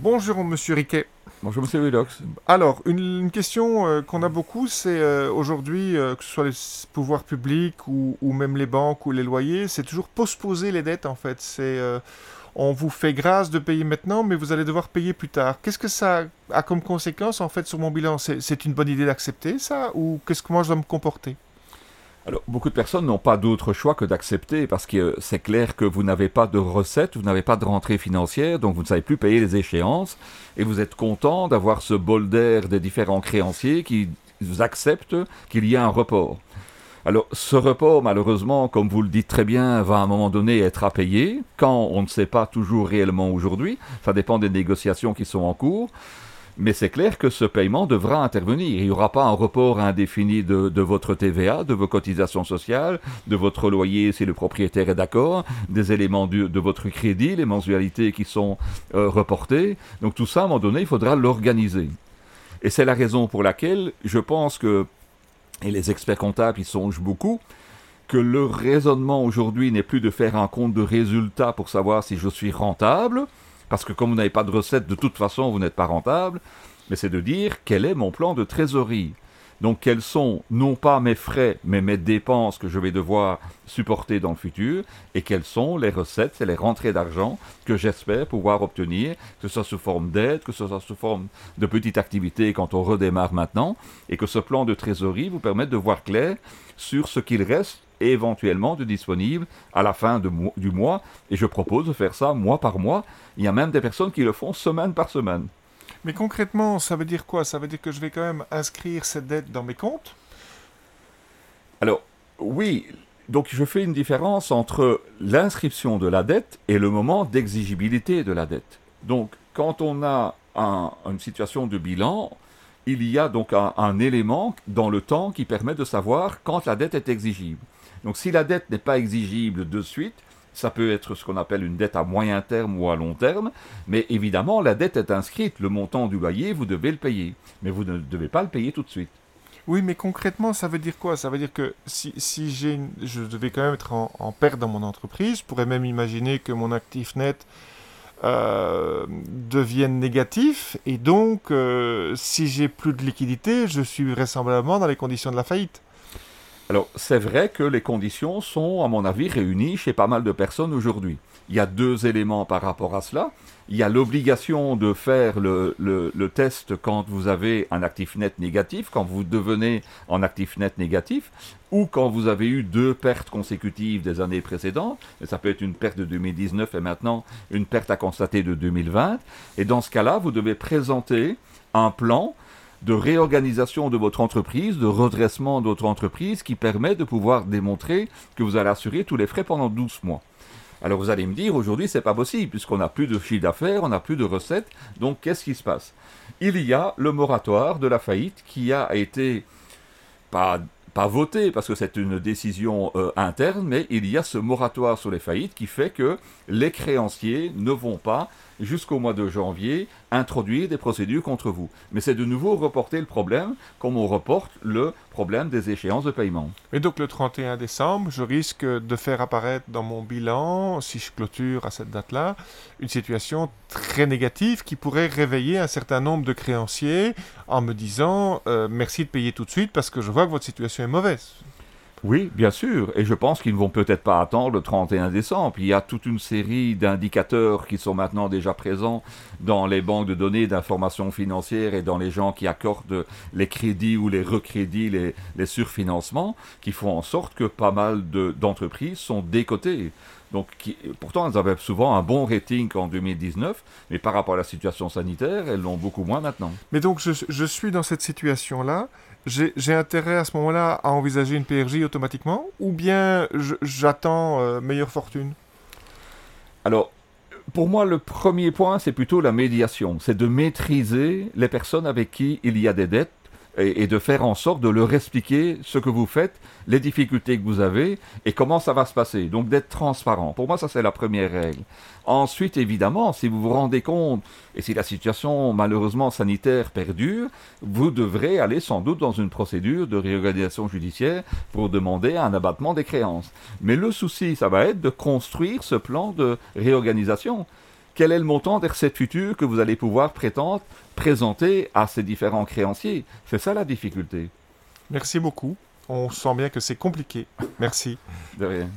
Bonjour Monsieur Riquet. Bonjour Monsieur Widox. Alors, une, question euh, qu'on a beaucoup, c'est euh, aujourd'hui, euh, que ce soit les pouvoirs publics ou, même les banques ou les loyers, c'est toujours postposer les dettes en fait. C'est on vous fait grâce de payer maintenant, mais vous allez devoir payer plus tard. Qu'est-ce que ça a comme conséquence en fait sur mon bilan? C'est une bonne idée d'accepter ça ou qu'est-ce que moi je dois me comporter? Alors, beaucoup de personnes n'ont pas d'autre choix que d'accepter parce que c'est clair que vous n'avez pas de recettes, vous n'avez pas de rentrée financière, donc vous ne savez plus payer les échéances et vous êtes content d'avoir ce bol d'air des différents créanciers qui acceptent qu'il y a un report. Alors, ce report, malheureusement, comme vous le dites très bien, va à un moment donné être à payer, quand on ne sait pas toujours réellement aujourd'hui. Ça dépend des négociations qui sont en cours. Mais c'est clair que ce paiement devra intervenir. Il n'y aura pas un report indéfini de, votre TVA, de vos cotisations sociales, de votre loyer si le propriétaire est d'accord, des éléments de votre crédit, les mensualités qui sont euh, reportées. Donc tout ça, à un moment donné, il faudra l'organiser. Et c'est la raison pour laquelle je pense que, et les experts comptables y songent beaucoup, que le raisonnement aujourd'hui n'est plus de faire un compte de résultat pour savoir si je suis rentable, parce que comme vous n'avez pas de recettes, de toute façon, vous n'êtes pas rentable, mais c'est de dire quel est mon plan de trésorerie? Donc quels sont non pas mes frais, mais mes dépenses que je vais devoir supporter dans le futur, et quelles sont les recettes et les rentrées d'argent que j'espère pouvoir obtenir, que ce soit sous forme d'aide, que ce soit sous forme de petite activité quand on redémarre maintenant, et que ce plan de trésorerie vous permette de voir clair sur ce qu'il reste éventuellement de disponible à la fin du mois. Et je propose de faire ça mois par mois. Il y a même des personnes qui le font semaine par semaine. Mais concrètement, ça veut dire quoi? Ça veut dire que je vais quand même inscrire cette dette dans mes comptes? Alors, oui. Donc je fais une différence entre l'inscription de la dette et le moment d'exigibilité de la dette. Donc quand on a une situation de bilan, il y a donc un, élément dans le temps qui permet de savoir quand la dette est exigible. Donc si la dette n'est pas exigible de suite, ça peut être ce qu'on appelle une dette à moyen terme ou à long terme, mais évidemment la dette est inscrite, le montant du loyer, vous devez le payer, mais vous ne devez pas le payer tout de suite. Oui, mais concrètement, ça veut dire quoi? Ça veut dire que si, si j'ai je devais quand même être en, perte dans mon entreprise, je pourrais même imaginer que mon actif net euh, devienne négatif, et donc euh, si j'ai plus de liquidité, je suis vraisemblablement dans les conditions de la faillite. Alors, c'est vrai que les conditions sont, à mon avis, réunies chez pas mal de personnes aujourd'hui. Il y a deux éléments par rapport à cela. Il y a l'obligation de faire le, le, test quand vous avez un actif net négatif, quand vous devenez en actif net négatif, ou quand vous avez eu deux pertes consécutives des années précédentes. Et ça peut être une perte de 2019 et maintenant une perte à constater de 2020. Et dans ce cas-là, vous devez présenter un plan de réorganisation de votre entreprise, de redressement de votre entreprise qui permet de pouvoir démontrer que vous allez assurer tous les frais pendant 12 mois. Alors vous allez me dire, aujourd'hui c'est pas possible puisqu'on n'a plus de chiffre d'affaires, on n'a plus de recettes, donc qu'est-ce qui se passe? Il y a le moratoire de la faillite qui a été pas voté parce que c'est une décision euh, interne, mais il y a ce moratoire sur les faillites qui fait que les créanciers ne vont pas jusqu'au mois de janvier introduire des procédures contre vous. Mais c'est de nouveau reporter le problème comme on reporte le problème des échéances de paiement. Et donc le 31 décembre, je risque de faire apparaître dans mon bilan, si je clôture à cette date-là, une situation très négative qui pourrait réveiller un certain nombre de créanciers en me disant euh, merci de payer tout de suite parce que je vois que votre situation est mauvaise. Oui, bien sûr. Et je pense qu'ils ne vont peut-être pas attendre le 31 décembre. Il y a toute une série d'indicateurs qui sont maintenant déjà présents dans les banques de données d'informations financières et dans les gens qui accordent les crédits ou les recrédits, les, surfinancements, qui font en sorte que pas mal d'entreprises sont décotées. Donc, pourtant, elles avaient souvent un bon rating en 2019, mais par rapport à la situation sanitaire, elles l'ont beaucoup moins maintenant. Mais donc, je suis dans cette situation-là j'ai intérêt à ce moment-là à envisager une PRJ automatiquement ou bien j'attends euh, meilleure fortune? Alors, pour moi, le premier point, c'est plutôt la médiation. C'est de maîtriser les personnes avec qui il y a des dettes et, de faire en sorte de leur expliquer ce que vous faites, les difficultés que vous avez et comment ça va se passer. Donc d'être transparent. Pour moi, ça c'est la première règle. Ensuite, évidemment, si vous vous rendez compte et si la situation malheureusement sanitaire perdure, vous devrez aller sans doute dans une procédure de réorganisation judiciaire pour demander un abattement des créances. Mais le souci, ça va être de construire ce plan de réorganisation quel est le montant des recettes futures que vous allez pouvoir prétendre présenter à ces différents créanciers? C'est ça la difficulté. Merci beaucoup. On sent bien que c'est compliqué. Merci. De rien.